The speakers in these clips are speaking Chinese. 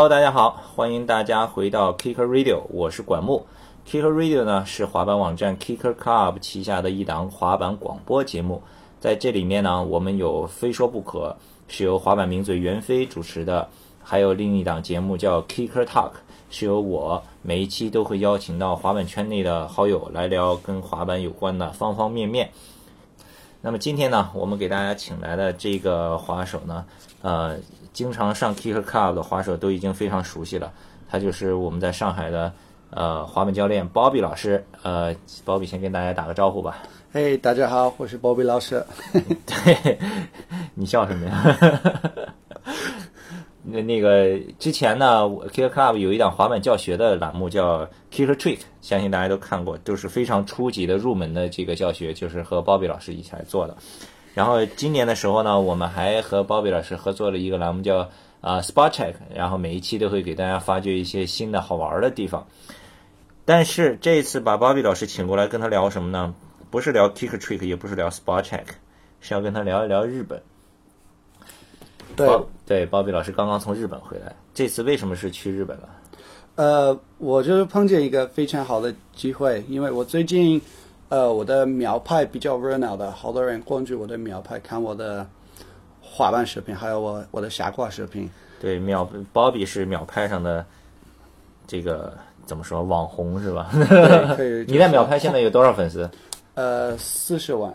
Hello，大家好，欢迎大家回到 Kicker Radio，我是管木。Kicker Radio 呢是滑板网站 Kicker Club 旗下的一档滑板广播节目，在这里面呢，我们有非说不可，是由滑板名嘴袁飞主持的，还有另一档节目叫 Kicker Talk，是由我每一期都会邀请到滑板圈内的好友来聊跟滑板有关的方方面面。那么今天呢，我们给大家请来的这个滑手呢，呃，经常上 Kicker Club 的滑手都已经非常熟悉了，他就是我们在上海的呃滑板教练 Bobby 老师。呃，Bobby 先跟大家打个招呼吧。嘿，大家好，我是 Bobby 老师。对，你笑什么呀？那那个之前呢，Kicker Club 有一档滑板教学的栏目叫 Kicker Trick，相信大家都看过，都是非常初级的入门的这个教学，就是和 Bobby 老师一起来做的。然后今年的时候呢，我们还和 Bobby 老师合作了一个栏目叫啊 Spot Check，然后每一期都会给大家发掘一些新的好玩的地方。但是这一次把 Bobby 老师请过来跟他聊什么呢？不是聊 Kicker Trick，也不是聊 Spot Check，是要跟他聊一聊日本。对对，鲍比老师刚刚从日本回来，这次为什么是去日本了？呃，我就是碰见一个非常好的机会，因为我最近呃我的秒拍比较热闹的，好多人关注我的秒拍，看我的滑板视频，还有我我的下挂视频。对，秒鲍比是秒拍上的这个怎么说网红是吧？对，可以。你在秒拍现在有多少粉丝？呃，四十万。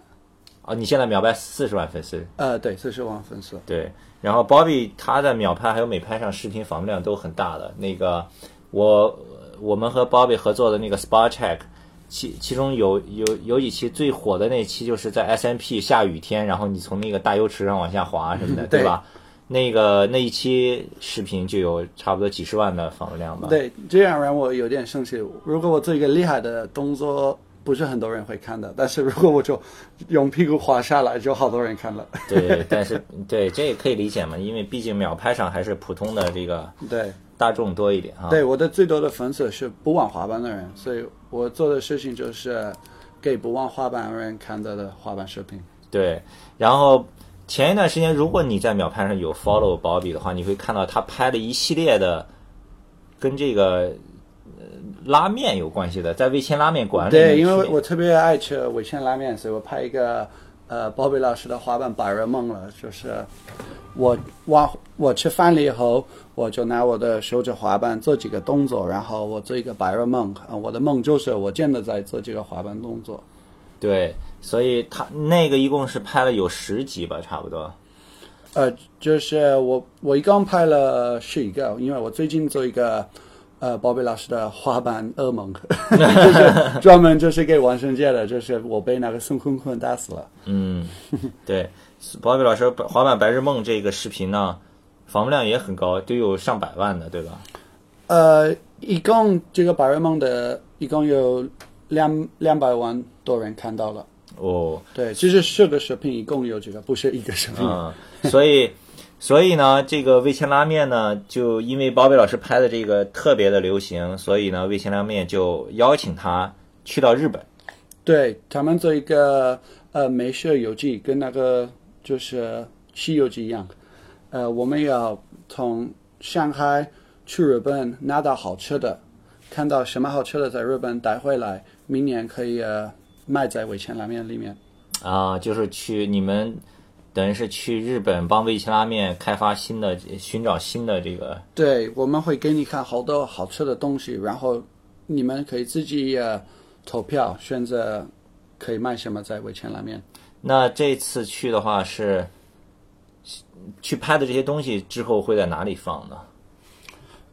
哦、你现在秒拍四十万粉丝。呃，对，四十万粉丝。对，然后 Bobby 他在秒拍还有美拍上视频访问量都很大的。那个我我们和 Bobby 合作的那个 Spot Check，其其中有有有几期最火的那期就是在 SMP 下雨天，然后你从那个大油池上往下滑什么的，对吧？那个那一期视频就有差不多几十万的访问量吧。对，这样让我有点生气。如果我做一个厉害的动作，不是很多人会看的。但是如果我就用屁股滑下来，就好多人看了。对，但是对这也可以理解嘛，因为毕竟秒拍上还是普通的这个对。大众多一点哈。对，我的最多的粉丝是不玩滑板的人，所以我做的事情就是给不玩滑板的人看到的滑板视频。对，然后前一段时间，如果你在秒拍上有 follow Bobby 的话，你会看到他拍了一系列的跟这个呃拉面有关系的，在味千拉面馆对，因为我特别爱吃味千拉面，所以我拍一个呃鲍比老师的滑板白日梦了，就是我我我吃饭了以后，我就拿我的手指滑板做几个动作，然后我做一个白日梦，呃我的梦就是我真的在做这个滑板动作。对，所以他那个一共是拍了有十集吧，差不多。呃，就是我我一共拍了十一个，因为我最近做一个呃鲍贝老师的滑板噩梦，就是专门就是给万圣节的，就是我被那个孙坤坤打死了。嗯，对，Bobby 老师滑板白日梦这个视频呢，访问量也很高，都有上百万的，对吧？呃，一共这个白日梦的一共有两两百万多人看到了。哦，对，其实十个视频一共有这个，不是一个视频。嗯，所以，所以呢，这个味千拉面呢，就因为包贝老师拍的这个特别的流行，所以呢，味千拉面就邀请他去到日本。对他们做一个呃美食游记，跟那个就是《西游记》一样。呃，我们要从上海去日本拿到好吃的，看到什么好吃的在日本带回来，明年可以呃卖在味千拉面里面。啊，就是去你们等于是去日本帮味千拉面开发新的、寻找新的这个对，我们会给你看好多好吃的东西，然后你们可以自己呃投票选择可以卖什么在味千拉面。那这次去的话是去拍的这些东西之后会在哪里放呢？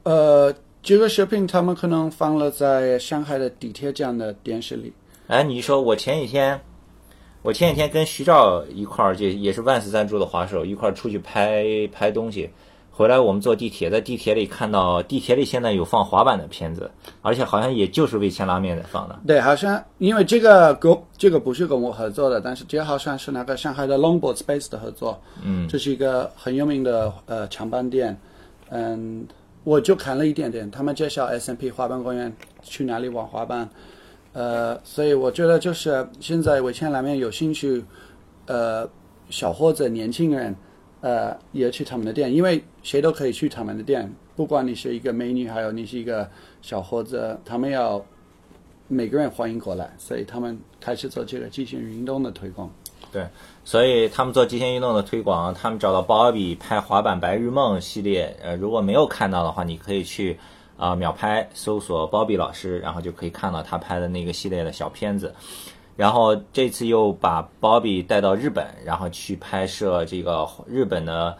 呃，这个视频他们可能放了在上海的地铁站的电视里。哎，你说我前几天，我前几天跟徐照一块儿，就也是万斯赞助的滑手一块儿出去拍拍东西，回来我们坐地铁，在地铁里看到地铁里现在有放滑板的片子，而且好像也就是味千拉面在放的。对，好像因为这个跟这个不是跟我合作的，但是这好像是那个上海的 Longboard Space 的合作。嗯，这是一个很有名的呃长板店。嗯，我就看了一点点，他们介绍 S&P 滑板公园去哪里玩滑板。呃，所以我觉得就是现在味千拉面有兴趣，呃，小伙子、年轻人，呃，也去他们的店，因为谁都可以去他们的店，不管你是一个美女，还有你是一个小伙子，他们要每个人欢迎过来，所以他们开始做这个极限运动的推广。对，所以他们做极限运动的推广，他们找到鲍比拍滑板白日梦系列。呃，如果没有看到的话，你可以去啊、秒拍搜索鲍比老师，然后就可以看到他拍的那个系列的小片子。然后这次又把鲍比带到日本，然后去拍摄这个日本的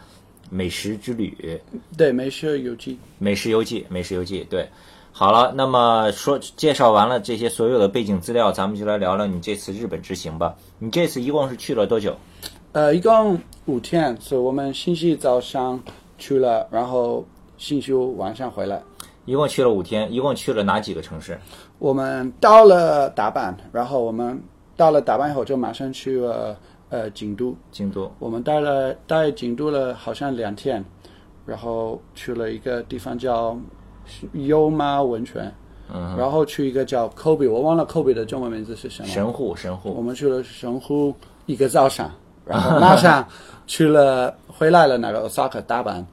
美食之旅。对，美食游记。美食游记，美食游记，对。好了，那么说介绍完了这些所有的背景资料，咱们就来聊聊你这次日本之行吧。你这次一共是去了多久？呃，一共五天，所以我们星期早上去了，然后星期五晚上回来。一共去了五天，一共去了哪几个城市？我们到了大阪，然后我们到了大阪以后就马上去了呃京都。京都。我们待了待京都了好像两天，然后去了一个地方叫优妈温泉，嗯，然后去一个叫 Kobe，我忘了 Kobe 的中文名字是什么。神户，神户。我们去了神户一个早上，然后马上去了回来了那个 Osaka 大阪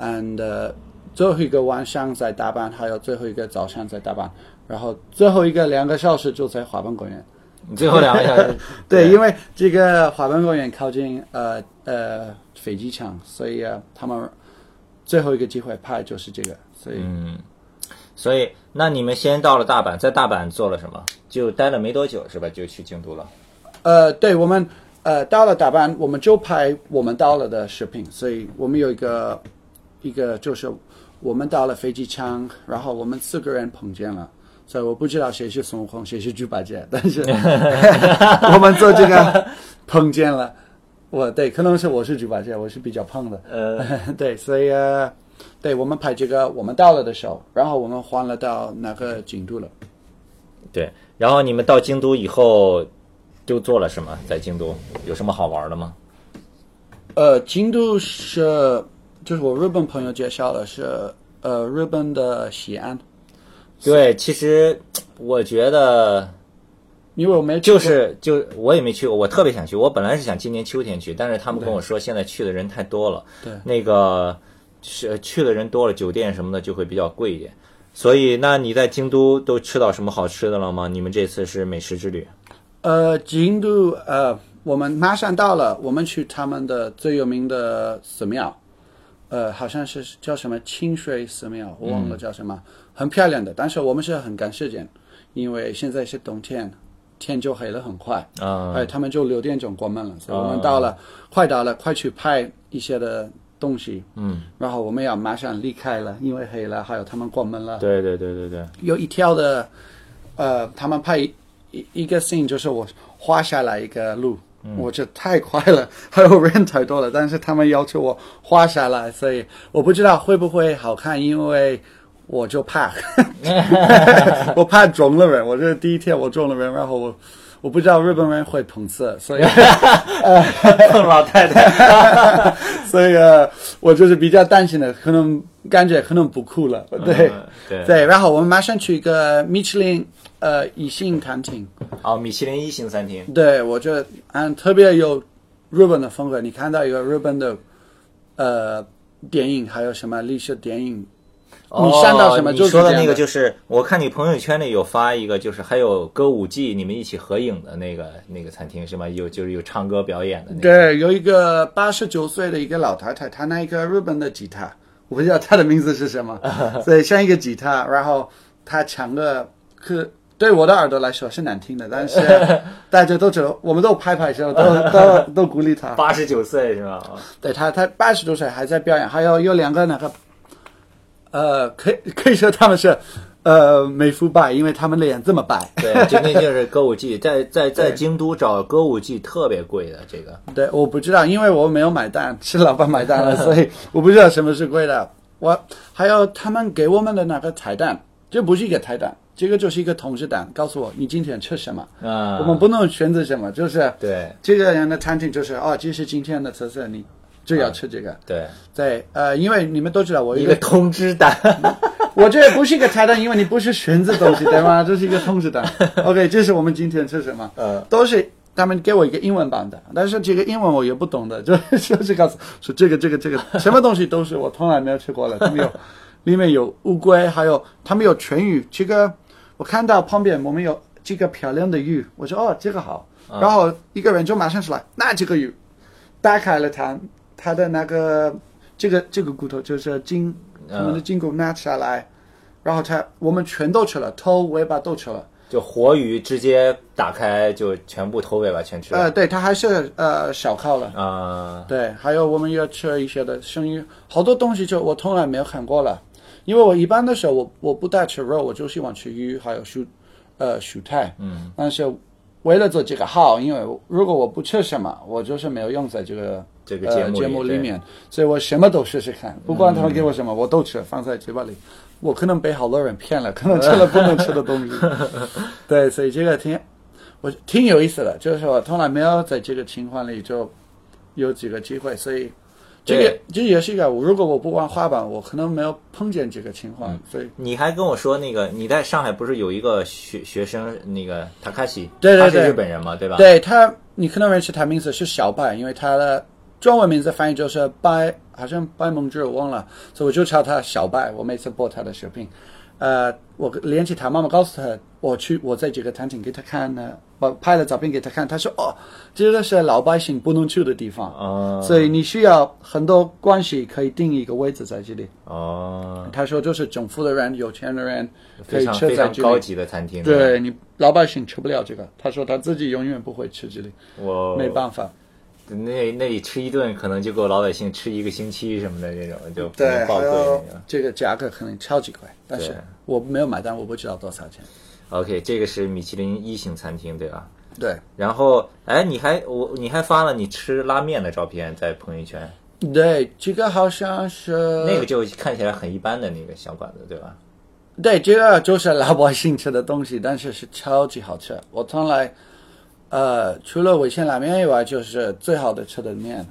，and、呃、最后一个晚上在大阪，还有最后一个早上在大阪，然后最后一个两个小时就在滑板公园。你最后两个小时 对，因为这个滑板公园靠近呃呃飞机场，所以、呃、他们最后一个机会拍就是这个，所以、嗯，所以那你们先到了大阪，在大阪做了什么？就待了没多久是吧？就去京都了。呃，对我们呃到了大阪，我们就拍我们到了的视频，所以我们有一个一个就是我们到了飞机场，然后我们四个人碰见了。所以我不知道谁是孙悟空，谁是猪八戒，但是 我们做这个碰见了。我对，可能是我是猪八戒，我是比较胖的。呃，对，所以呃，对我们拍这个，我们到了的时候，然后我们换了到那个京都了。对。然后你们到京都以后，都做了什么？在京都有什么好玩的吗？呃，京都是就是我日本朋友介绍的是呃日本的西安，对，其实我觉得因为我没就是就我也没去过，我特别想去。我本来是想今年秋天去，但是他们跟我说现在去的人太多了，对。那个是去的人多了，酒店什么的就会比较贵一点。所以，那你在京都都吃到什么好吃的了吗？你们这次是美食之旅，呃京都呃我们马上到了，我们去他们的最有名的寺庙，呃好像是叫什么清水寺庙，我忘了叫什么，很漂亮的，但是我们是很赶时间，因为现在是冬天，天就黑了很快。啊、哎，他们就六点钟关门了，所以我们到了，快到了，快去拍一些的东西，嗯，然后我们要马上离开了，因为黑了，还有他们关门了。对对对对对，有一条的，呃，他们拍一一一个 scene，就是我画下来一个路，我这太快了，还有人太多了，但是他们要求我画下来，所以我不知道会不会好看，因为我就怕，我怕肿了人，我这第一天我中了人，然后我我不知道日本人会碰瓷，所以碰老太太，所以呃，我就是比较担心的，可能感觉可能不酷了，对、嗯对对，然后我们马上去一个米其林呃一星餐厅。哦，米其林一星餐厅，对，我觉得嗯特别有日本的风格。你看到一个日本的呃电影，还有什么历史电影，你删到什么哦就是你说的那个，就是我看你朋友圈里有发一个，就是还有歌舞伎，你们一起合影的那个那个餐厅是吗？有就是有唱歌表演的那个。对，有一个八十九岁的一个老太太，她拿一个日本的吉他，我不知道她的名字是什么，所以像一个吉他，然后她唱的可对我的耳朵来说是难听的，但是 大家都知道，我们都拍拍手，都 都都鼓励她。八十九岁是吧？对她，她八十多岁还在表演，还有有两个那个，呃，可以可以说他们是呃美肤白，因为他们脸这么白。对，今天就是歌舞伎，在在在京都找歌舞伎特别贵的这个。对，我不知道，因为我没有买单，是老板买单了，所以我不知道什么是贵的。我还有他们给我们的那个彩蛋，这不是一个彩蛋，这个就是一个通知单，告诉我你今天吃什么。啊，我们不能选择什么，就是对这个人的餐厅就是哦，这是今天的特色，你就要吃这个。对对，呃，因为你们都知道我有一个通知单，我这不是一个菜单，因为你不是选择东西，对吗？这是一个通知单。OK，这是我们今天吃什么？呃，都是他们给我一个英文版的，但是这个英文我也不懂的，就 就是告诉说这个这个这个什么东西都是我从来没有吃过的，他们有里面有乌龟，还有他们有全鱼。这个我看到旁边我们有几个漂亮的鱼，我说哦这个好，然后一个人就马上出来那这个鱼，打开了它它的那个这个这个骨头就是筋，我们的筋骨拿下来，然后它我们全都吃了，头尾巴都吃了。就活鱼直接打开就全部头尾巴全吃了。呃，对，它还是呃小烤了。啊、对，还有我们要吃一些的生鱼，好多东西就我从来没有看过了，因为我一般的时候我我不带吃肉，我就喜欢吃鱼还有蔬呃蔬菜。嗯，但是为了做这个号，因为如果我不吃什么，我就是没有用在这个这个节目里呃、节目里面，所以我什么都试试看，不管他们给我什么，我都吃，放在嘴巴里。我可能被好多人骗了，可能吃了 不能吃的东西。对，所以这个挺我挺有意思的，就是我从来没有在这个情况里就有几个机会，所以这个这也是一个，如果我不玩滑板，我可能没有碰见这个情嗯况，所以你还跟我说那个你在上海不是有一个学学生那个塔卡西，对对他是对日本人嘛，对吧？对他，你可能认识他名字是小白，因为他的中文名字翻译就是白，好像白梦之，我忘了，所以我就叫他小白。我每次播他的视频，呃，我联系他妈妈，告诉他我去，我在这个餐厅给他看呢，我拍了照片给他看，他说哦，这个是老百姓不能去的地方，哦所以你需要很多关系可以定一个位置在这里。哦，他说就是政府的人、有钱的人可非以吃在这里。高级的餐厅。对你老百姓吃不了这个，他说他自己永远不会吃这里，我没办法。那那里吃一顿可能就够老百姓吃一个星期什么的这种，就可对，能爆贵。这个价格可能超级贵，但是我没有买单，我不知道多少钱。OK，这个是米其林一星餐厅对吧？对然后，哎，你还我你还发了你吃拉面的照片在朋友圈，对，这个好像是那个就看起来很一般的那个小馆子对吧？对，这个就是老百姓吃的东西，但是是超级好吃。我从来，呃，除了味千拉面以外，就是最好的吃的面，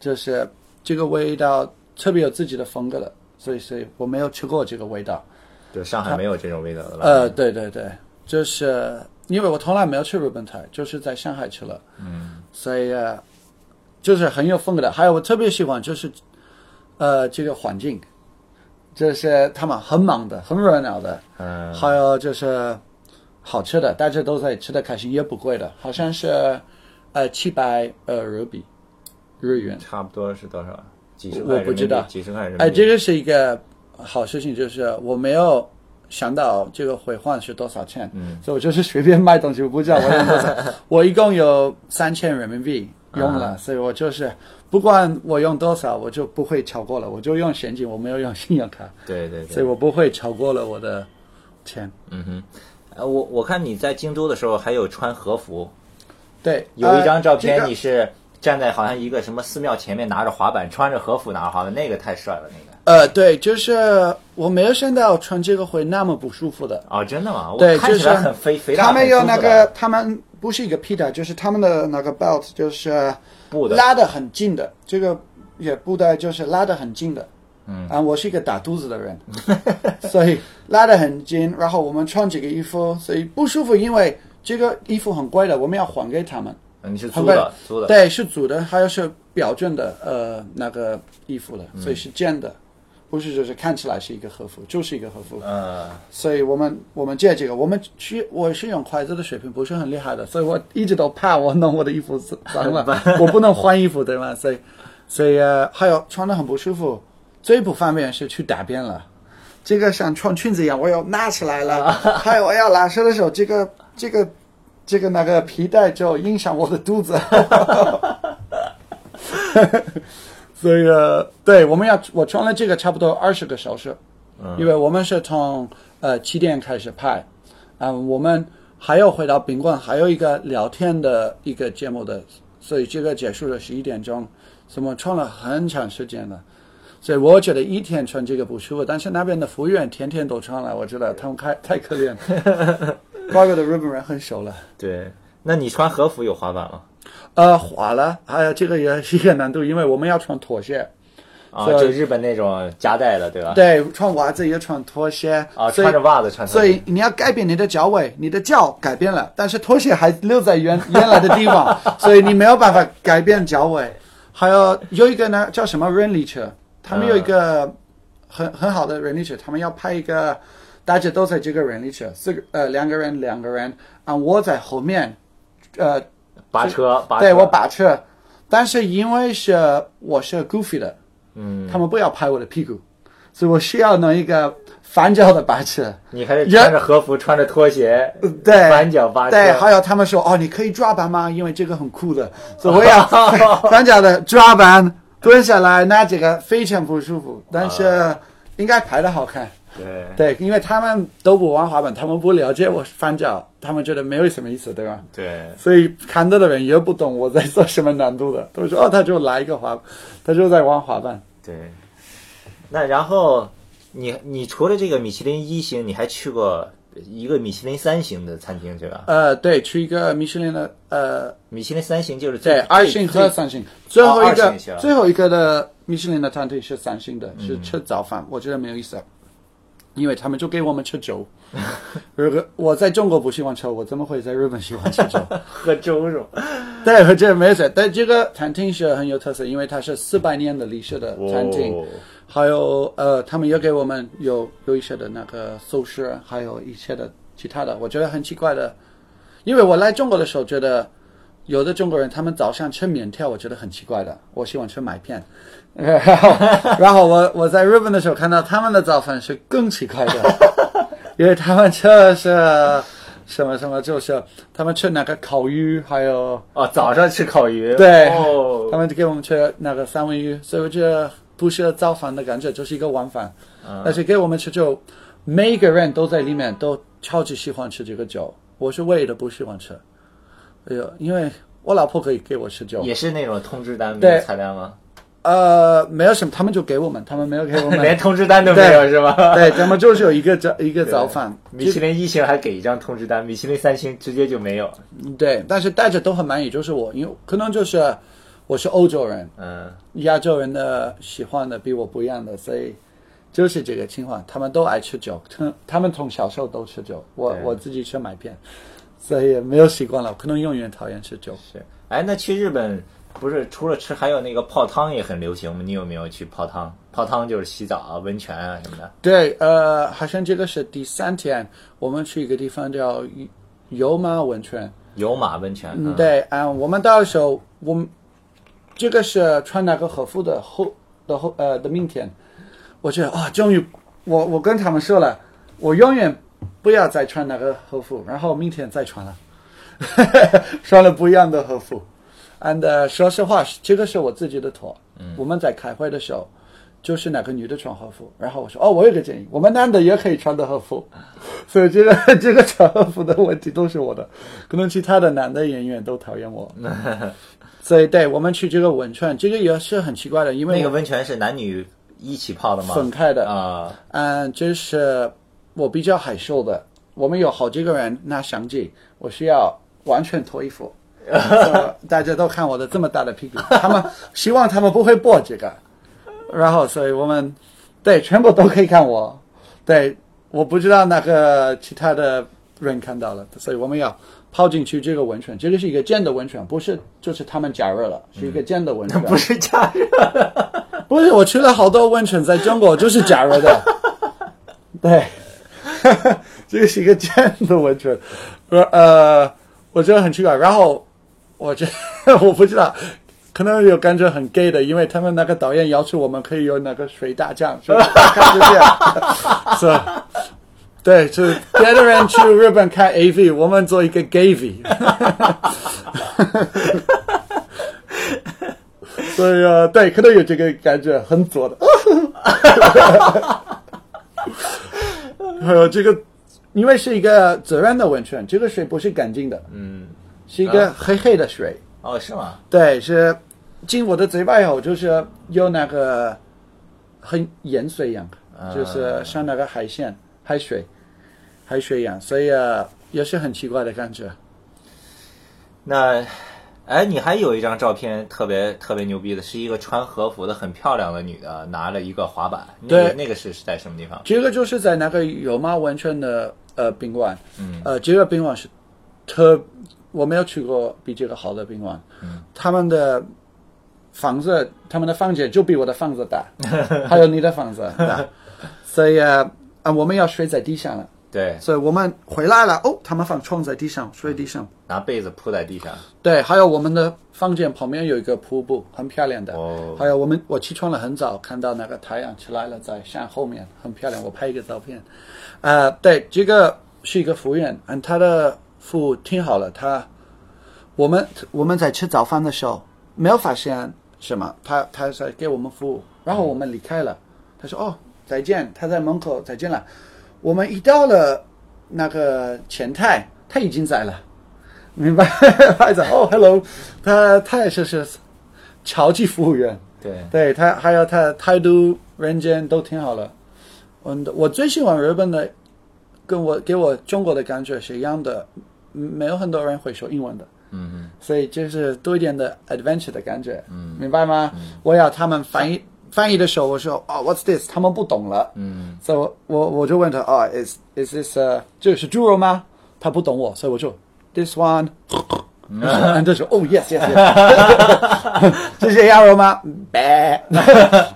就是这个味道特别有自己的风格的，所以所以我没有吃过这个味道。对上海没有这种味道的。呃，对对对，就是因为我从来没有去日本菜，就是在上海吃了，嗯，所以、呃、就是很有风格的。还有我特别喜欢就是，呃，这个环境，就是他们很忙的，很热闹的，嗯，还有就是好吃的，大家都在吃的开心，也不贵的，好像是呃七百呃日币日元。差不多是多少？几十我不知道几十块人民币。哎，这个是一个好事情，就是我没有想到这个回换是多少钱，嗯，所以我就是随便卖东西，我不知道我用多少，我一共有三千人民币用了，所以我就是不管我用多少，我就不会超过了，我就用现金，我没有用信用卡，对对对，所以我不会超过了我的钱。呃，我我看你在京都的时候还有穿和服，对，有一张照片呃你是站在好像一个什么寺庙前面拿着滑板，穿着和服拿着滑板，那个太帅了，那个。呃，对，就是我没有想到穿这个会那么不舒服的。哦，真的吗？我对，就是来很肥肥大，他们有那个，他们不是一个皮带，就是他们的那个 belt，就是布的拉的很近的，这个也布带就是拉的很近的。嗯，啊，我是一个打肚子的人，所以拉得很紧。然后我们穿这个衣服，所以不舒服，因为这个衣服很贵的，我们要还给他们。嗯你是租的，租的。对，是租的，还有是标准的呃那个衣服的，嗯所以是真的，不是就是看起来是一个和服，就是一个和服。嗯，所以我们我们借这个，我们去我是用筷子的水平不是很厉害的，所以我一直都怕我弄我的衣服脏了，我不能换衣服对吗？所以所以呃还有穿的很不舒服，最不方便是去打边了，这个像穿裙子一样，我要拿起来了，还有我要拉伸的时候，这个这个这个那个皮带就影响我的肚子。所以呃，对，我们要我穿了这个差不多二十个小时，因为我们是从呃七点开始拍，啊、我们还要回到宾馆，还有一个聊天的一个节目的，所以这个结束了十一点钟，所以我们穿了很长时间了。所以我觉得一天穿这个不舒服，但是那边的服务员天天都穿了，我觉得他们太太可怜了。外国的日本人很熟了。对。那你穿和服有滑板吗？呃，滑了，还有这个也是一个难度，因为我们要穿拖鞋，啊，就日本那种夹带的，对吧？对，穿袜子也穿拖鞋，啊，穿着袜子穿。所以你要改变你的脚位，你的脚改变了，但是拖鞋还留在原原来的地方，所以你没有办法改变脚位。还有有一个呢叫什么人力车，他们有一个、很很好的人力车，他们要拍一个，大家都在这个人力车，四个呃两个人两个人，啊我在后面，呃拔车，拔车对我把车，但是因为是我是 goofy 的，嗯，他们不要拍我的屁股，所以我需要弄一个反脚的把车。你还得穿着和服，穿着拖鞋，对，反脚拔车，对，还有他们说哦，你可以抓板吗？因为这个很酷的，所以我要 反脚的抓板，蹲下来那这个非常不舒服，但是应该拍的好看。对对，因为他们都不玩滑板，他们不了解我翻脚，他们觉得没有什么意思，对吧？对，所以看到的人也不懂我在做什么难度的，都说哦，他就来一个滑，他就在玩滑板。对。那然后你你除了这个米其林一星，你还去过一个米其林三星的餐厅对吧？呃，对，去一个米其林的呃，米其林三星就是最对，二星和三星，最后一个、最后一个的米其林的餐厅是三星的，嗯是吃早饭，我觉得没有意思，因为他们就给我们吃粥。如果我在中国不喜欢吃，我怎么会在日本喜欢吃粥？喝粥是吧？对，喝这没事。但这个餐厅是很有特色，因为它是四百年的历史的餐厅。哦还有呃，他们也给我们有有一些的那个寿司，还有一些的其他的，我觉得很奇怪的。因为我来中国的时候，觉得有的中国人他们早上吃面条，我觉得很奇怪的。我喜欢吃麦片，然后然后我我在日本的时候看到他们的早饭是更奇怪的，因为他们吃的是什么什么，就是他们吃那个烤鱼，还有哦，早上吃烤鱼，对哦他，们就给我们吃那个三文鱼，所以我觉得不是早饭的感觉，就是一个晚饭。嗯但是给我们吃酒，每个人都在里面都超级喜欢吃这个酒，我是唯一的不喜欢吃。哎呦，因为我老婆可以给我吃酒，也是那种通知单没对有菜单吗？呃，没有什么，他们就给我们，他们没有给我们，连通知单都没有是吧？对，他们就是有一个早一个早饭，米其林一星还给一张通知单，米其林三星直接就没有。对，但是大家都很满意，就是我，因为可能就是我是欧洲人，嗯，亚洲人的喜欢的比我不一样的，所以就是这个情况，他们都爱吃酒，他他们从小时候都吃酒，我我自己吃麦片，所以没有习惯了，可能永远讨厌吃酒。是。哎，那去日本不是除了吃，还有那个泡汤也很流行吗？你有没有去泡汤？泡汤就是洗澡啊、温泉啊什么的。对，呃，好像这个是第三天，我们去一个地方叫油马温泉，有马温泉。嗯，对，嗯，我们到时候，我们这个是穿那个和服的后的后呃的明天，我觉得啊、终于，我我跟他们说了，我永远不要再穿那个和服，然后明天再穿了，穿了不一样的和服。and、呃、说实话，这个是我自己的错。嗯，我们在开会的时候，就是哪个女的穿和服，然后我说哦，我有个建议，我们男的也可以穿的和服，所以这个 这个穿和服的问题都是我的，可能其他的男的演员都讨厌我。所以对我们去这个温泉，这个也是很奇怪的，因为那个我温泉是男女一起泡的吗？分开的啊、嗯，这是我比较害羞的。我们有好几个人拿相机，我需要完全脱衣服，呃大家都看我的这么大的屁股。他们希望他们不会播这个，然后所以我们对全部都可以看我。对，我不知道那个其他的人看到了，所以我们要泡进去这个温泉。这个是一个真的温泉，不是就是他们加热了，是一个真的温泉。不是加热。不是，我去了好多温泉，在中国就是加热的。对，这个是一个这样的温泉，呃呃，我觉得很奇怪。然后我觉得 我不知道，可能有感觉很 gay 的，因为他们那个导演要求我们可以有那个水大将，所以 看就这样，是。对，是别的人去日本看 AV，我们做一个 gay V。所以啊，对，可能有这个感觉，很左的。还有这个，因为是一个自然的温泉，这个水不是干净的，嗯，是一个黑黑的水。哦，是吗？对，是进我的嘴巴以后，就是有那个很盐水一样，啊就是像那个海鲜、海水、海水一样，所以啊，也是很奇怪的感觉。那，哎，你还有一张照片特别特别牛逼的，是一个穿和服的很漂亮的女的拿了一个滑板。那个对那个是是在什么地方？这个就是在那个有马温泉的呃宾馆，嗯呃，这个宾馆是特，我没有去过比这个好的宾馆，嗯，他们的房子，他们的房间就比我的房子大，还有你的房子大，所以啊、啊，我们要睡在地上了。对，所以我们回来了，哦，他们放床在地上，睡地上。拿被子铺在地上。对，还有我们的房间旁边有一个瀑布，很漂亮的。哦还有我们，我起床了很早，看到那个太阳起来了，在山后面，很漂亮。我拍一个照片。呃，对，这个是一个服务员，嗯，他的服务挺好了。他，我们我们在吃早饭的时候没有发现什么，他他在给我们服务，然后我们离开了。他说：“哦，再见。”他在门口再见了。我们一到了那个前台，他已经在了。明白，哦，hello，他他也是是超级服务员，对，对他还有他态度、人间都挺好的。嗯，我最喜欢日本的，跟我给我中国的感觉是一样的，嗯没有很多人会说英文的，嗯嗯，所以就是多一点的 adventure 的感觉，嗯，明白吗？我要他们翻译翻译的时候，我说哦，what's this？他们不懂了，嗯，所以我我我就问他哦，is is this 呃，这是猪肉吗？他不懂我，所以我就 this one。然后说哦，yes yes yes，这是鸭肉吗？白，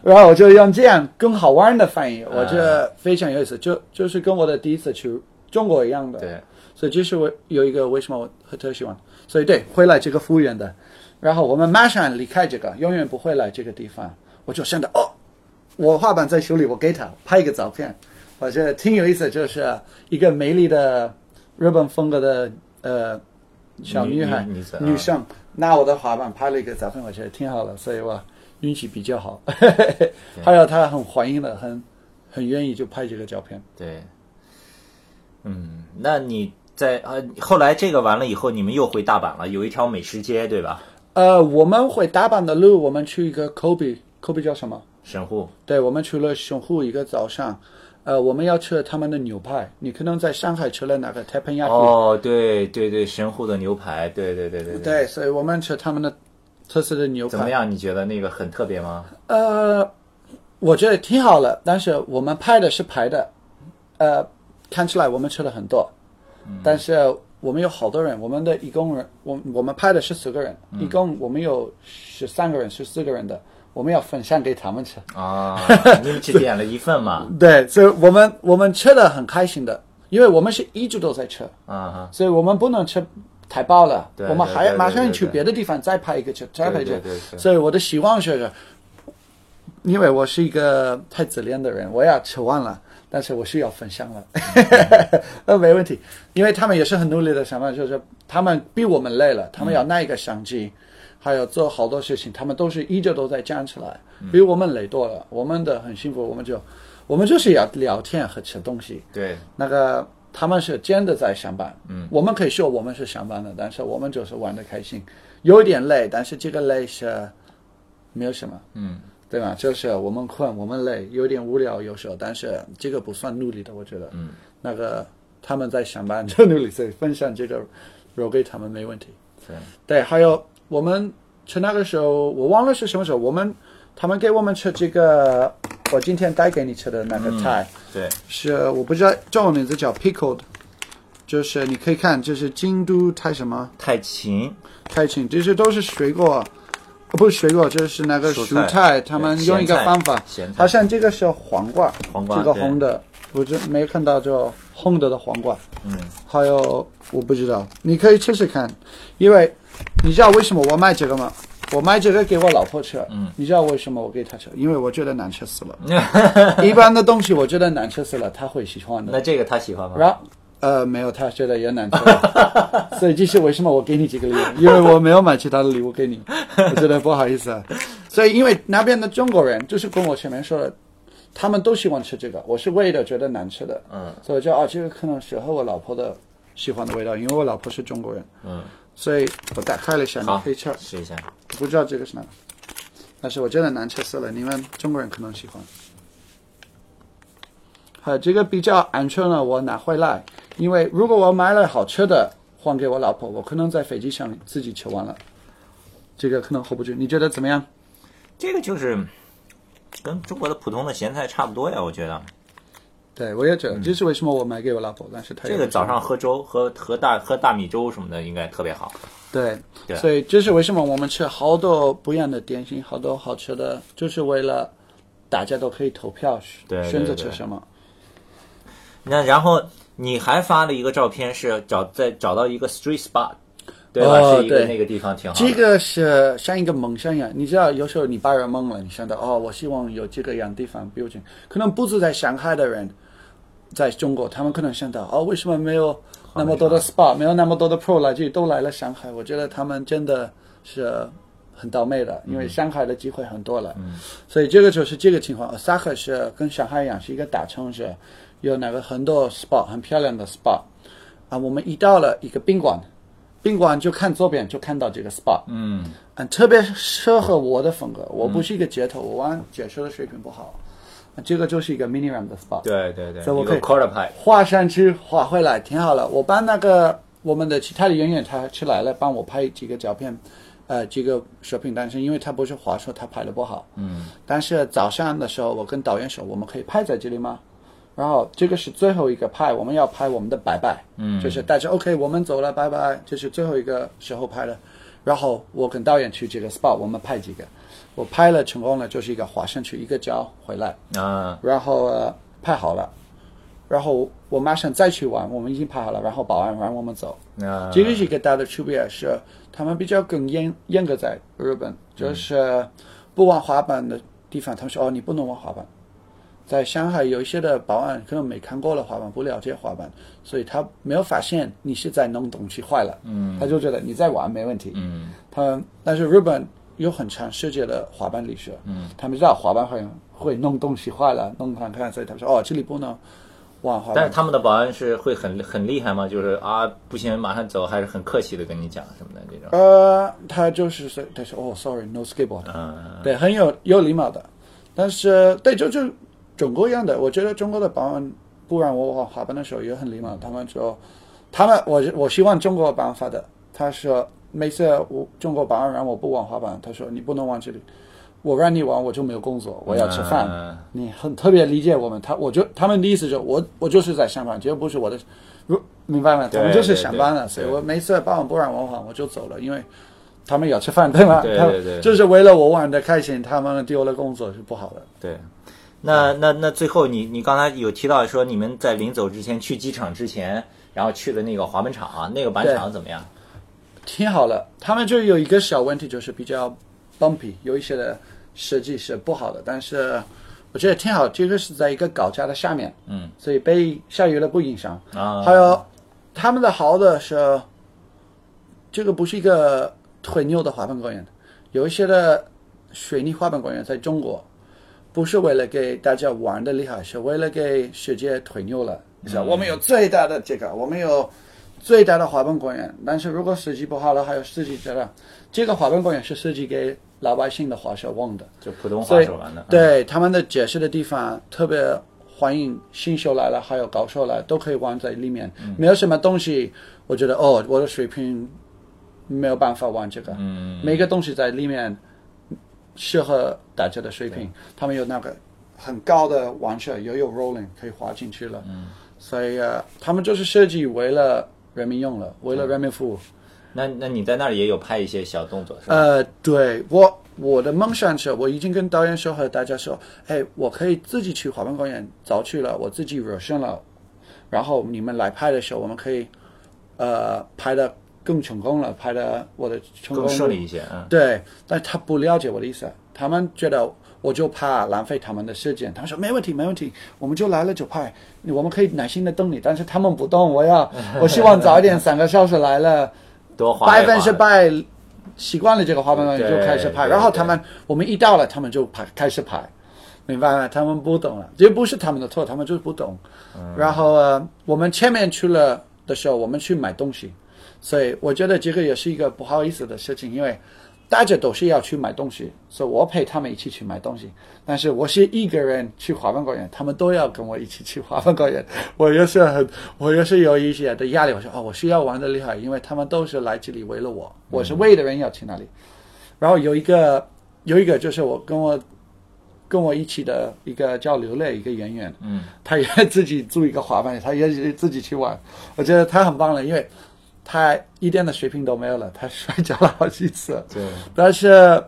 然后我就用这样更好玩的翻译，我觉得非常有意思，就就是跟我的第一次去中国一样的。对，所以这是我有一个为什么我特喜欢。所以对，会来这个服务员的，然后我们马上离开这个，永远不会来这个地方。我就想到哦，我画板在手里，我给他拍一个照片，我觉得挺有意思，就是一个美丽的日本风格的呃小女孩女生拿我的滑板拍了一个照片，我觉得挺好的，所以我运气比较好。还有她很欢迎的，很很愿意就拍这个照片。对，嗯，那你在呃后来这个完了以后，你们又回大阪了，有一条美食街对吧？呃，我们回大阪的路，我们去一个 Kobe，Kobe 叫什么？神户，对，我们去了神户一个早上，呃，我们要吃他们的牛排。你可能在上海吃了那个 teppanyaki，、哦，对对对，神户的牛排，对对对对对，所以我们吃他们的特色的牛排。怎么样？你觉得那个很特别吗？呃，我觉得挺好了，但是我们拍的是排的，呃，看起来我们吃了很多，但是我们有好多人，我们的一共人，我我们拍的是四个人，一共我们有十三个人，十四个人的，我们要分享给他们吃。啊，你们只点了？一份嘛？对，所以我们我们吃的很开心的，因为我们是一直都在吃，啊哈，所以我们不能吃太饱了，我们还马上去别的地方再拍一个吃，再拍一个。所以我的希望是，因为我是一个太自恋的人，我要吃完了。但是我是要分享了，呃，没问题，因为他们也是很努力的想法，就是他们比我们累了，他们要拿一个相机，还有做好多事情，他们都是一直都在站起来，比我们累多了。我们的很幸福，我们就我们就是要聊天和吃东西。对，那个他们是真的在上班，嗯，我们可以说我们是上班的，但是我们就是玩的开心，有一点累，但是这个累是没有什么，嗯，对吧？就是我们困，我们累，有点无聊，有时候，但是这个不算努力的，我觉得，嗯，那个他们在上班就努力，所以分享这个肉给他们没问题。对，对，还有我们吃那个时候，我忘了是什么时候，我们他们给我们吃这个，我今天带给你吃的那个菜。对，是我不知道中文名字叫 pickled，就是你可以看，就是京都太什么太芹，太芹，这些都是水果，哦不是水果，就是那个蔬菜他们用一个方法好像这个是黄瓜，这个黄瓜这个红的，我就没看到就红的的黄瓜，嗯，还有我不知道，你可以试试看，因为你知道为什么我买这个吗？我买这个给我老婆吃，嗯，你知道为什么我给她吃？因为我觉得难吃死了。一般的东西我觉得难吃死了，她会喜欢的。那这个她喜欢吗？然后呃，没有，他觉得也难吃，所以这是为什么我给你这个礼物，因为我没有买其他的礼物给你，我觉得不好意思啊。所以因为那边的中国人就是跟我前面说的，他们都喜欢吃这个，我是为了觉得难吃的，嗯，所以我就啊，这个可能适合我老婆的喜欢的味道，因为我老婆是中国人，嗯，所以我打开了一下，你好可以吃，，试一下。不知道这个是哪个，但是我真的难吃死了，你们中国人可能喜欢。好，这个比较安全了，我拿回来，因为如果我买了好吃的还给我老婆，我可能在飞机上自己吃完了，这个可能 hold 不住。你觉得怎么样？这个就是跟中国的普通的咸菜差不多呀，我觉得。对，我也觉得，这是为什么我买给我老婆，但是她也这个早上喝粥，喝喝大喝大米粥什么的，应该特别好。对，对所以这是为什么我们吃好多不一样的点心，好多好吃的，就是为了大家都可以投票选择吃什么。那然后你还发了一个照片，是找在找到一个 street spot，对吧？哦对是一个那个地方挺好的。这个是像一个梦想一样，你知道，有时候你把人蒙了，你想到哦，我希望有这个样地方，比如讲，可能不止在上海的人，在中国，他们可能想到哦，为什么没有那么多的 SPA，没有那么多的 Pro 来这里都来了上海？我觉得他们真的是很倒霉的，因为上海的机会很多了，所以这个就是这个情况。萨克是跟上海一样，是一个大城市，有那个很多 SPA，很漂亮的 SPA 啊。我们一到了一个宾馆，宾馆就看左边就看到这个 SPA，嗯，嗯，特别适合我的风格。我不是一个街头，我玩解说的水平不好，这个就是一个 mini ram 的 SPA。对对对，所以我可以 quarter pipe，画上去画回来挺好了。我帮那个我们的其他的演员他去来了，帮我拍几个照片，呃，几个视频。但是因为他不是滑说他拍的不好，嗯，但是早上的时候我跟导演说，我们可以拍在这里吗？然后这个是最后一个拍，我们要拍我们的拜拜，嗯。就是大家 OK，我们走了，拜拜，这是最后一个时候拍的。然后我跟导演去这个 spot，我们拍几个，我拍了成功了，就是一个滑上去一个脚回来，啊，然后呃拍好了，然后我马上再去玩，我们已经拍好了，然后保安让我们走。啊。这个是一个大的区别是，他们比较更严严格在日本，就是不玩滑板的地方，他们说哦你不能玩滑板。在上海有一些的保安可能没看过了滑板，不了解滑板，所以他没有发现你是在弄东西坏了，嗯他就觉得你在玩没问题。嗯他但是日本有很长世界的滑板历史，嗯，他们知道滑板会会弄东西坏了，弄看看，所以他说哦这里不能但是。他们的保安是会很很厉害吗？就是啊，不行，马上走，还是很客气的跟你讲什么的这种。呃，他就是说，他说哦，sorry，no skateboard，、嗯，对，很有有礼貌的。但是对，就就中国一样的，我觉得中国的保安不让我玩滑板的时候也很礼貌。他们说，他们我我希望中国办法的，他说每次我中国保安让我不玩滑板，他说你不能玩这里，我让你玩我就没有工作，我要吃饭。嗯你很特别理解我们，他我就他们的意思就是我我就是在上班，绝不是我的，如明白吗？他们就是对上班了，所以我每次保安不让我玩，我就走了，因为他们要吃饭，对吗？他对对对就是为了我玩的开心，他们丢了工作是不好的。对。那那那最后你你刚才有提到说你们在临走之前去机场之前，然后去的那个滑板场啊，那个板场怎么样？挺好了，他们就有一个小问题，就是比较 bumpy，有一些的设计是不好的，但是我觉得挺好。这个是在一个高架的下面，嗯，所以被下雨了不影响。啊，还有他们的好的是，这个不是一个推牛的滑板公园，有一些的水泥滑板公园在中国，不是为了给大家玩的厉害，是为了给世界吹牛了。你知道，我们有最大的这个，我们有最大的滑板公园，但是如果设计不好了，还有设计这个，这个滑板公园是设计给老百姓的滑手玩的。就普通滑手玩的。对他们的解释的地方特别欢迎新手来了，还有高手来，都可以玩在里面。没有什么东西，我觉得哦，我的水平没有办法玩这个。嗯，每个东西在里面适合大家的水平。他们有那个很高的玩车，也有 rolling 可以滑进去了。嗯，所以呃，他们就是设计为了人民用了，为了人民服务。那那你在那里也有拍一些小动作是吧？呃，对我我的梦想是，我已经跟导演说和大家说，哎，我可以自己去滑冰公园早去了，我自己热身了，然后你们来拍的时候，我们可以呃拍的更成功了，拍的我的成功更顺利一些，嗯，对，但他不了解我的意思，他们觉得我就怕浪费他们的时间。他们说没问题，没问题，我们就来了就拍，我们可以耐心的等你。但是他们不懂，我要 我希望早一点，三个小时来了。多滑一滑百分之百习惯了这个滑板公园对就开始拍，然后他们我们一到了，他们就拍开始拍，明白吗？他们不懂了，这不是他们的错，他们就是不懂。然后呃，我们前面去了的时候，我们去买东西，所以我觉得这个也是一个不好意思的事情，因为大家都是要去买东西，所以我陪他们一起去买东西。但是我是一个人去华文公园，他们都要跟我一起去华文公园，我也是很，我也是有一些的压力。我说哦，我需要玩的厉害，因为他们都是来这里为了我，我是为的人要去那里。然后有一个有一个就是我跟我跟我一起的一个叫刘磊一个演员，嗯，他也自己租一个滑板，他也自己去玩，我觉得他很棒了，因为他一点的水平都没有了，他摔跤了好几次。对，但是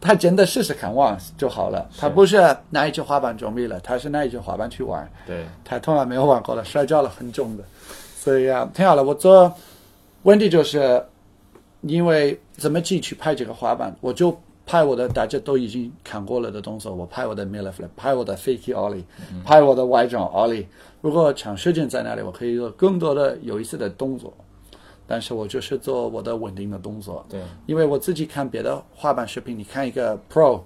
他真的试试看玩就好了，他不是拿一只滑板准备了，他是拿一只滑板去玩，对，他从来没有玩过了，摔跤了很重的，所以啊，挺好的。我做问题就是因为怎么去去拍这个滑板，我就拍我的大家都已经看过了的动作，我拍我的 Miller Flip，拍我的 Fakie Ollie，拍我的外转 Ollie。如果长时间在那里，我可以做更多的有意思的动作。但是我就是做我的稳定的动作，对，因为我自己看别的滑板视频，你看一个 Pro，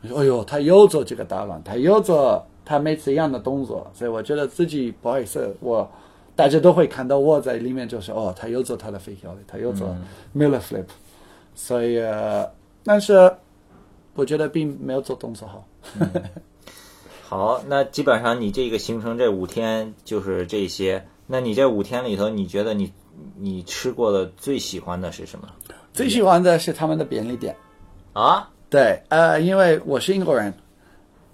你说哎呦，他又做这个打乱，他又做他每次一样的动作，所以我觉得自己不好意思，我大家都会看到我在里面就是哦，他又做他的 fake ollie，他又做 Miller flip，、所以呃，但是我觉得并没有做动作好。好，那基本上你这个行程这五天就是这些。那你这五天里头，你觉得你你吃过的最喜欢的是什么最喜欢的是他们的便利店。啊？对，呃，因为我是英国人，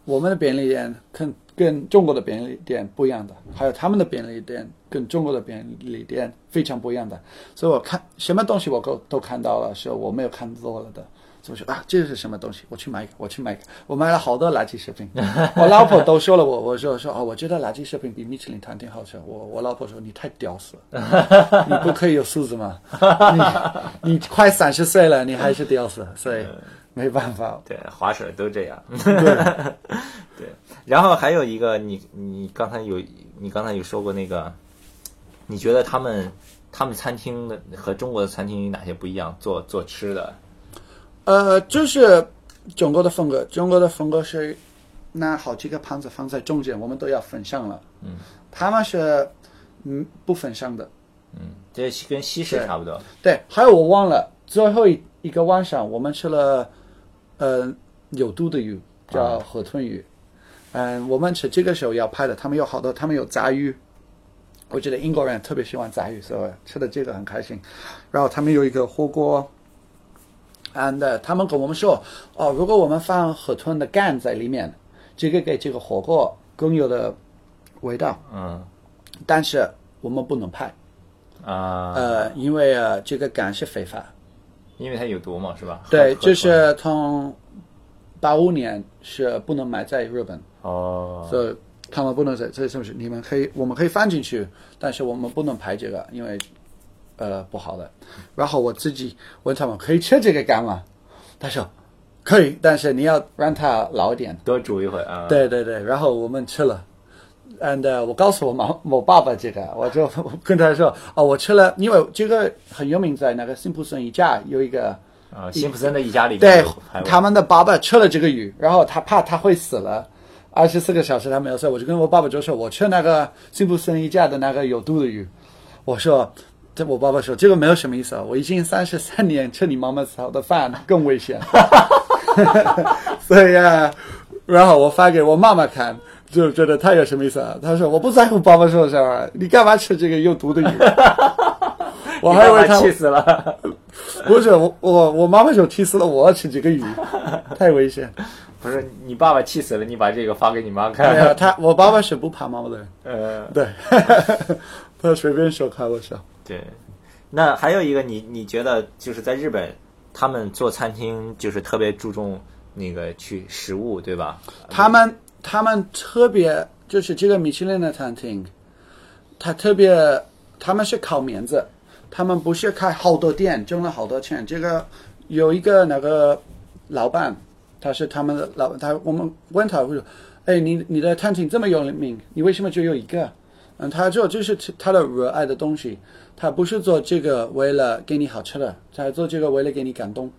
我们的便利店跟跟中国的便利店不一样的，还有他们的便利店跟中国的便利店非常不一样的，所以我看什么东西我都都看到了，是我没有看错了的。啊，这是什么东西？我去买一个，我去买一个。我买了好多垃圾食品，我老婆都说了我，我说说哦，我觉得垃圾食品比米其林餐厅好吃。我我老婆说你太屌丝了，你不可以有素质吗？你你快三十岁了，你还是屌丝，所以没办法。对，滑水都这样。对，对，然后还有一个，你你刚才有你刚才有说过那个，你觉得他们他们餐厅的和中国的餐厅有哪些不一样？做做吃的，呃，就是中国的风格，中国的风格是拿好几个盘子放在中间，我们都要分享了。嗯，他们是嗯不分享的。嗯，这跟西式差不多。对，还有我忘了，最后一一个晚上我们吃了呃有毒的鱼，叫河豚鱼。嗯，我们吃这个时候要拍的，他们有好多，他们有杂鱼。我觉得英国人特别喜欢杂鱼，所以吃的这个很开心。然后他们有一个火锅，and 他们跟我们说，哦，如果我们放河豚的肝在里面，这个给这个火锅更有的味道。嗯但是我们不能拍，啊，呃，因为呃这个肝是非法。因为它有毒嘛，是吧？对，就是从八五年是不能买在日本，哦，所以他们不能在这是不是？你们可以，我们可以放进去，但是我们不能拍这个，因为呃不好的。然后我自己问他们可以吃这个干嘛？他说可以，但是你要让它老一点。多煮一会啊。，对对对，然后我们吃了。and、uh, 我告诉我妈我爸爸这个，我就跟他说哦，我吃了，因为这个很有名，在那个辛普森一家有一个啊，辛普森的一家里面对他们的爸爸吃了这个鱼，然后他怕他会死了，二十四个小时他没有睡，我就跟我爸爸就说，我吃那个辛普森一家的那个有毒的鱼，我说，这我爸爸说这个没有什么意思啊，我已经三十三年吃你妈妈炒的饭更危险，所以啊，然后我发给我妈妈看。就觉得他有什么意思啊？他说我不在乎爸爸说什么，你干嘛吃这个有毒的鱼？我还以为气死了。不是我我我妈妈就气死了，我要吃这个鱼，太危险。不是你爸爸气死了，你把这个发给你妈对啊，看。他我爸爸是不怕猫的人，呃，对，他随便说开玩笑。对。那还有一个，你你觉得就是在日本，他们做餐厅就是特别注重那个去食物，对吧？他们他们特别就是这个米其林的餐厅，他特别他们是靠面子，他们不是开好多店挣了好多钱。这个有一个那个老板，他是他们的老，他我们问他，我说，哎，你你的餐厅这么有名，你为什么只有一个？嗯，他就这是他的热爱的东西，他不是做这个为了给你好吃的，他做这个为了给你感动。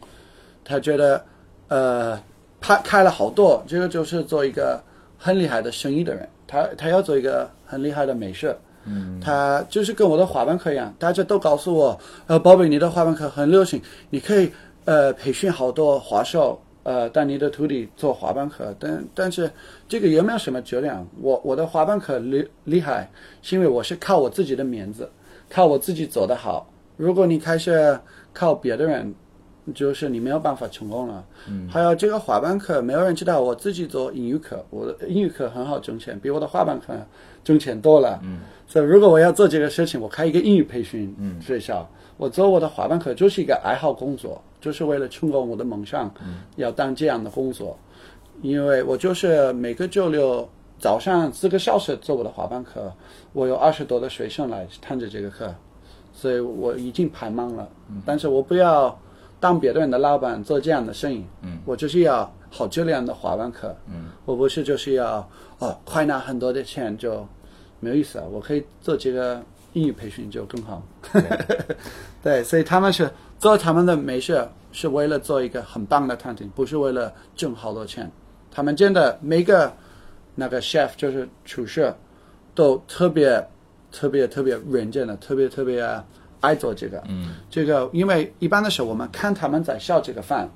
他觉得，呃，他开了好多，这个就是做一个很厉害的生意的人，他他要做一个很厉害的美食。嗯，他就是跟我的滑板课一样，大家都告诉我，呃，宝贝，你的滑板课很流行，你可以呃培训好多滑手，呃，带你的徒弟做滑板课，但但是这个有没有什么质量？我我的滑板课厉厉害，是因为我是靠我自己的面子，靠我自己走得好。如果你开始靠别的人，就是你没有办法成功了。嗯，还有这个滑板课，没有人知道。我自己做英语课，我的英语课很好挣钱，比我的滑板课挣钱多了。嗯，所以如果我要做这个事情，我开一个英语培训学校，我做我的滑板课就是一个爱好工作，就是为了成功我的梦想，要当这样的工作。因为我就是每个周六早上四个小时做我的滑板课，我有二十多的学生来看着这个课，所以我已经排满了。但是我不要当别人的老板做这样的生意，我就是要好质量的滑板课。我不是就是要哦快拿很多的钱就没有意思啊，我可以做这个英语培训就更好。对，所以他们是做他们的美事是为了做一个很棒的餐厅，不是为了挣好多钱。他们真的每个那个 chef 就是厨师，都特别特别特别认真的，特别特别爱做这个。嗯，这个因为一般的时候我们看他们在烧这个饭，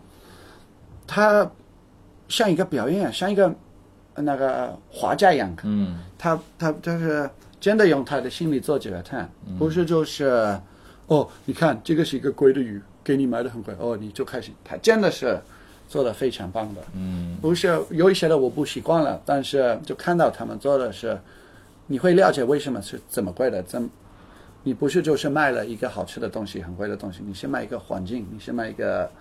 他像一个表演，像一个那个画家一样。嗯，他他就是真的用他的心里做这个菜，不是就是哦，你看这个是一个贵的鱼，给你买的很贵，哦，你就开心。他真的是。做的非常棒的，嗯，不是有一些的我不习惯了，但是就看到他们做的是，你会了解为什么是这么贵的，怎，你不是就是卖了一个好吃的东西，很贵的东西，你是卖一个环境，你是卖一个，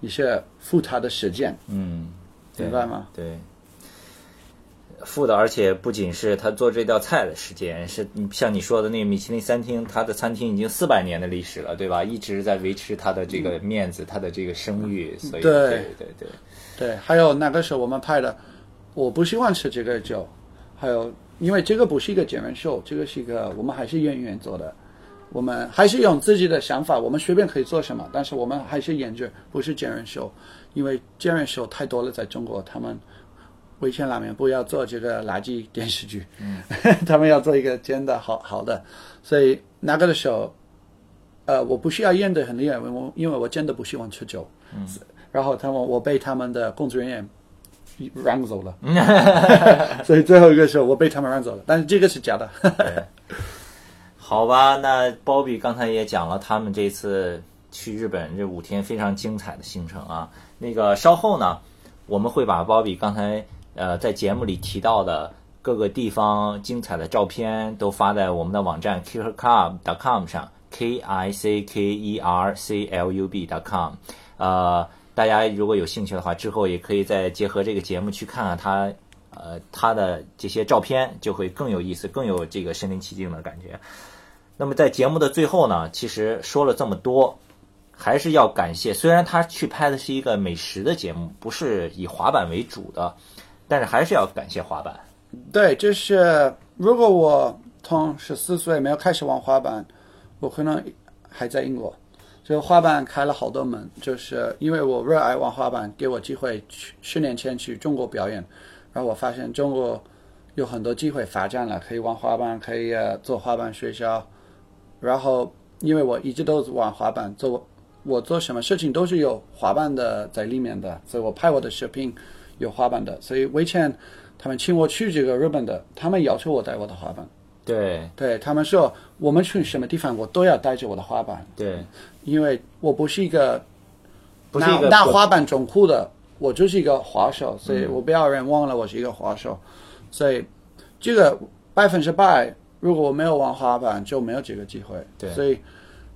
你是付他的时间，嗯，明白吗？对。付的，而且不仅是他做这道菜的时间，是像你说的那个米其林餐厅，他的餐厅已经四百年的历史了，对吧？一直在维持他的这个面子，他的这个声誉，所以对对对对。还有那个时候我们拍的，我不喜欢吃这个酒，还有因为这个不是一个真人秀，这个是一个我们还是演员做的，我们还是用自己的想法，我们随便可以做什么，但是我们还是演员，不是真人秀，因为真人秀太多了，在中国他们。味千拉面不要做这个垃圾电视剧，嗯，他们要做一个真的好好的，所以那个的时候，呃，我不需要演的很厉害，我因为我真的不喜欢吃酒，嗯，然后他们我被他们的工作人员 让走了，所以最后一个时候我被他们让走了，但是这个是假的，好吧，那包比刚才也讲了他们这次去日本这五天非常精彩的行程啊，那个稍后呢，我们会把包比刚才。呃，在节目里提到的各个地方精彩的照片都发在我们的网站 kickerclub.com 上，k i c k e r c l u b.com。呃，大家如果有兴趣的话，之后也可以再结合这个节目去看看他，呃，他的这些照片就会更有意思，更有这个身临其境的感觉。那么在节目的最后呢，其实说了这么多，还是要感谢，虽然他去拍的是一个美食的节目，不是以滑板为主的。但是还是要感谢滑板。对，就是如果我从十四岁没有开始玩滑板，我可能还在英国。就滑板开了好多门，就是因为我热爱玩滑板，给我机会去十年前去中国表演，然后我发现中国有很多机会发展了，可以玩滑板，可以做滑板学校。然后因为我一直都玩滑板，做我做什么事情都是有滑板的在里面的，所以我拍我的视频。有滑板的，所以以前他们请我去这个日本的，他们要求我带我的滑板。对，对他们说我们去什么地方，我都要带着我的滑板。对，因为我不是一个不是一个拿滑板种酷的，我就是一个滑手，所以我不要人忘了我是一个滑手。所以这个百分之百，如果我没有玩滑板，就没有这个机会。对，所以。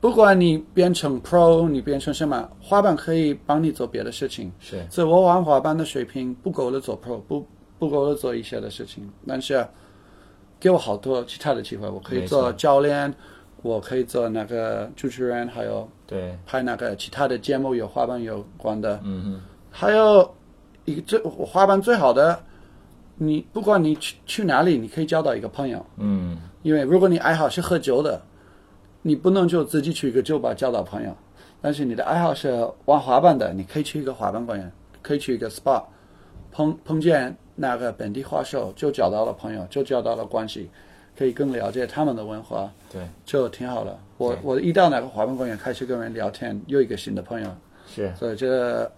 不管你变成 Pro，你变成什么，滑板可以帮你做别的事情。是，所以我玩滑板的水平不够了做 Pro，不不够了做一些的事情。但是给我好多其他的机会，我可以做教练，我可以做那个主持人，还有对拍那个其他的节目有滑板有关的。嗯嗯。还有一个最滑板最好的，你不管你去去哪里，你可以交到一个朋友。嗯。因为如果你爱好是喝酒的。你不能就自己去一个酒吧交到朋友，但是你的爱好是玩滑板的，你可以去一个滑板公园，可以去一个 SPA，碰碰见那个本地滑手，就交到了朋友，就交到了关系，可以更了解他们的文化，对，就挺好的。我我一到那个滑板公园，开始跟人聊天，又一个新的朋友，是，所以这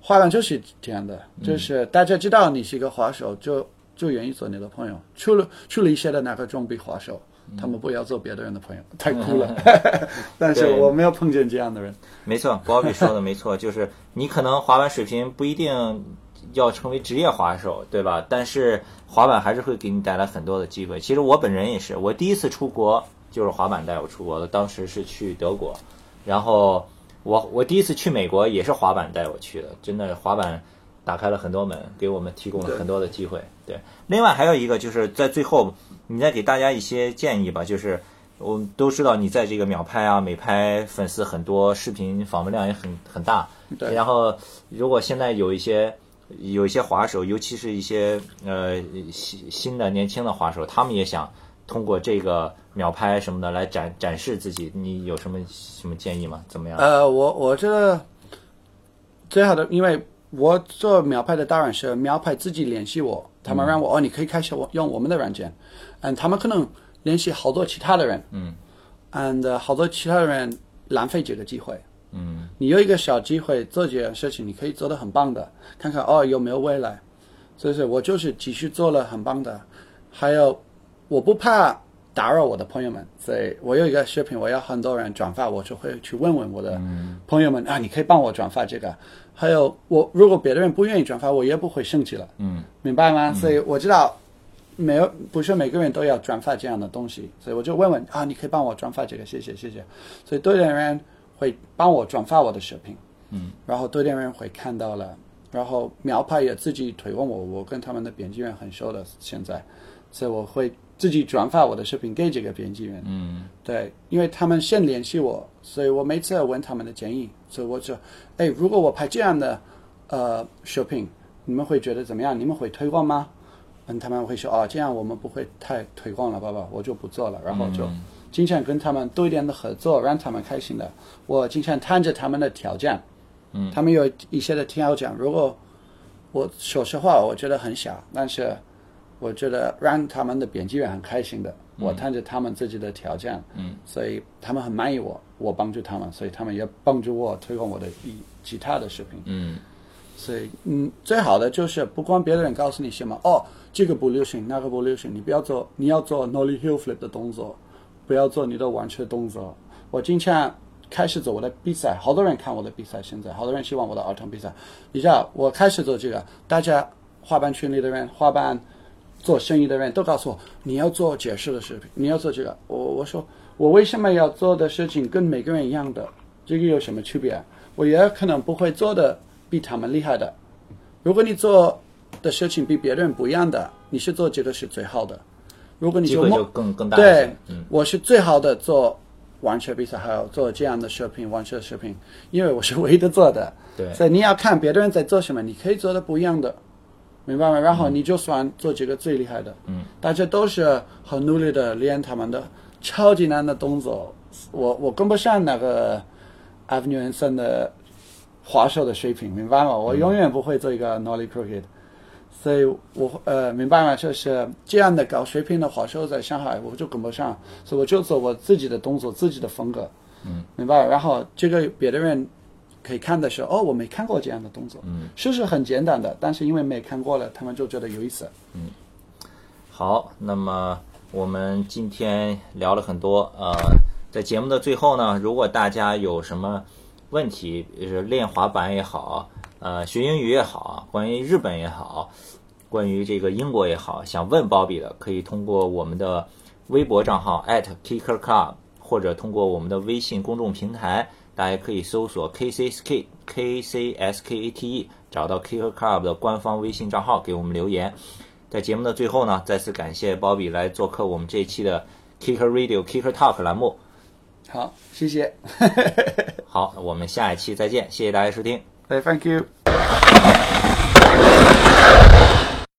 滑板就是这样的，就是大家知道你是一个滑手，就就愿意做你的朋友。除了除了一些的那个装备滑手。他们不要做别的人的朋友，太酷了。但是我没有碰见这样的人。没错，Bobby 说的没错，就是你可能滑板水平不一定要成为职业滑手，对吧？但是滑板还是会给你带来很多的机会。其实我本人也是，我第一次出国就是滑板带我出国的，当时是去德国，然后我我第一次去美国也是滑板带我去的，真的滑板打开了很多门，给我们提供了很多的机会。对，另外还有一个就是在最后，你再给大家一些建议吧，就是我们都知道你在这个秒拍啊、美拍粉丝很多，视频访问量也很很大。对然后如果现在有一些有一些滑手，尤其是一些呃新新的年轻的滑手，他们也想通过这个秒拍什么的来展展示自己，你有什么什么建议吗？怎么样？呃，我我觉得最好的，因为我做秒拍的当然是秒拍自己联系我，他们让我、哦，你可以开始我用我们的软件，嗯，他们可能联系好多其他的人，嗯，and 好多其他的人浪费这个机会。嗯。你有一个小机会做这件事情，你可以做得很棒的，看看哦有没有未来。所以说我就是继续做了很棒的，还有我不怕打扰我的朋友们，所以我有一个视频，我要很多人转发，我就会去问问我的朋友们、啊，你可以帮我转发这个。还有我如果别的人不愿意转发，我也不会生气了，嗯明白吗？所以我知道没有不是每个人都要转发这样的东西，所以我就问问啊，你可以帮我转发这个，谢谢谢谢。所以多点人会帮我转发我的视频，嗯，然后多点人会看到了，然后苗派也自己推广我，我跟他们的编辑员很熟的现在，所以我会自己转发我的视频给这个编辑员，嗯对，因为他们先联系我，所以我每次要问他们的建议，所以我就，哎，如果我拍这样的呃视频，你们会觉得怎么样？你们会推广吗？嗯，他们会说哦，这样我们不会太推广了，爸爸，我就不做了，然后就经常跟他们多一点的合作，让他们开心的。我经常谈着他们的条件，嗯，他们有一些的条件，如果我说实话，我觉得很小，但是我觉得让他们的编辑员很开心的。我谈着他们自己的条件，嗯，所以他们很满意我，我帮助他们，所以他们也帮助我推广我的一其他的视频。嗯所以，嗯，最好的就是不管别人告诉你什么，哦，这个不流行，那个不流行，你不要做，你要做 nollie heel flip 的动作，不要做你的弯曲动作。我经常开始做我的比赛，好多人看我的比赛，现在好多人希望我的儿童比赛。你知道，我开始做这个，大家滑板群里的人，滑板做生意的人都告诉我，你要做解释的视频，你要做这个。我我说，我为什么要做的事情跟每个人一样的？这个有什么区别？我也可能不会做的比他们厉害的。如果你做的事情比别人不一样的，你是做这个是最好的。如果你就梦机会就更更大一对。，嗯我是最好的做玩车比赛，还有做这样的视频、玩车视频，因为我是唯一的做的。对所以你要看别的人在做什么，你可以做的不一样的，明白吗？然后你就算做这个最厉害的。嗯，大家都是很努力的练他们的超级难的动作，我我跟不上那个 Avenue N 的滑手的水平，明白吗？我永远不会做一个 nollie crooked。所以我呃明白吗？就是这样的高水平的话，说在上海我就跟不上，所以我就做我自己的动作，自己的风格，嗯，明白？然后这个别的人可以看的时候，哦，我没看过这样的动作，嗯，是是很简单的，但是因为没看过了，他们就觉得有意思。嗯好，那么我们今天聊了很多，呃，在节目的最后呢，如果大家有什么问题，就是练滑板也好，呃，学英语也好，关于日本也好，关于这个英国也好，想问鲍比的，可以通过我们的微博账号 @kickerclub，或者通过我们的微信公众平台，大家可以搜索 KCSK KCSKATE，找到 Kicker Club 的官方微信账号，给我们留言。在节目的最后呢，再次感谢鲍比来做客我们这一期的 Kicker Radio Kicker Talk 栏目。好，谢谢。好，我们下一期再见，谢谢大家收听。哎，Thank you。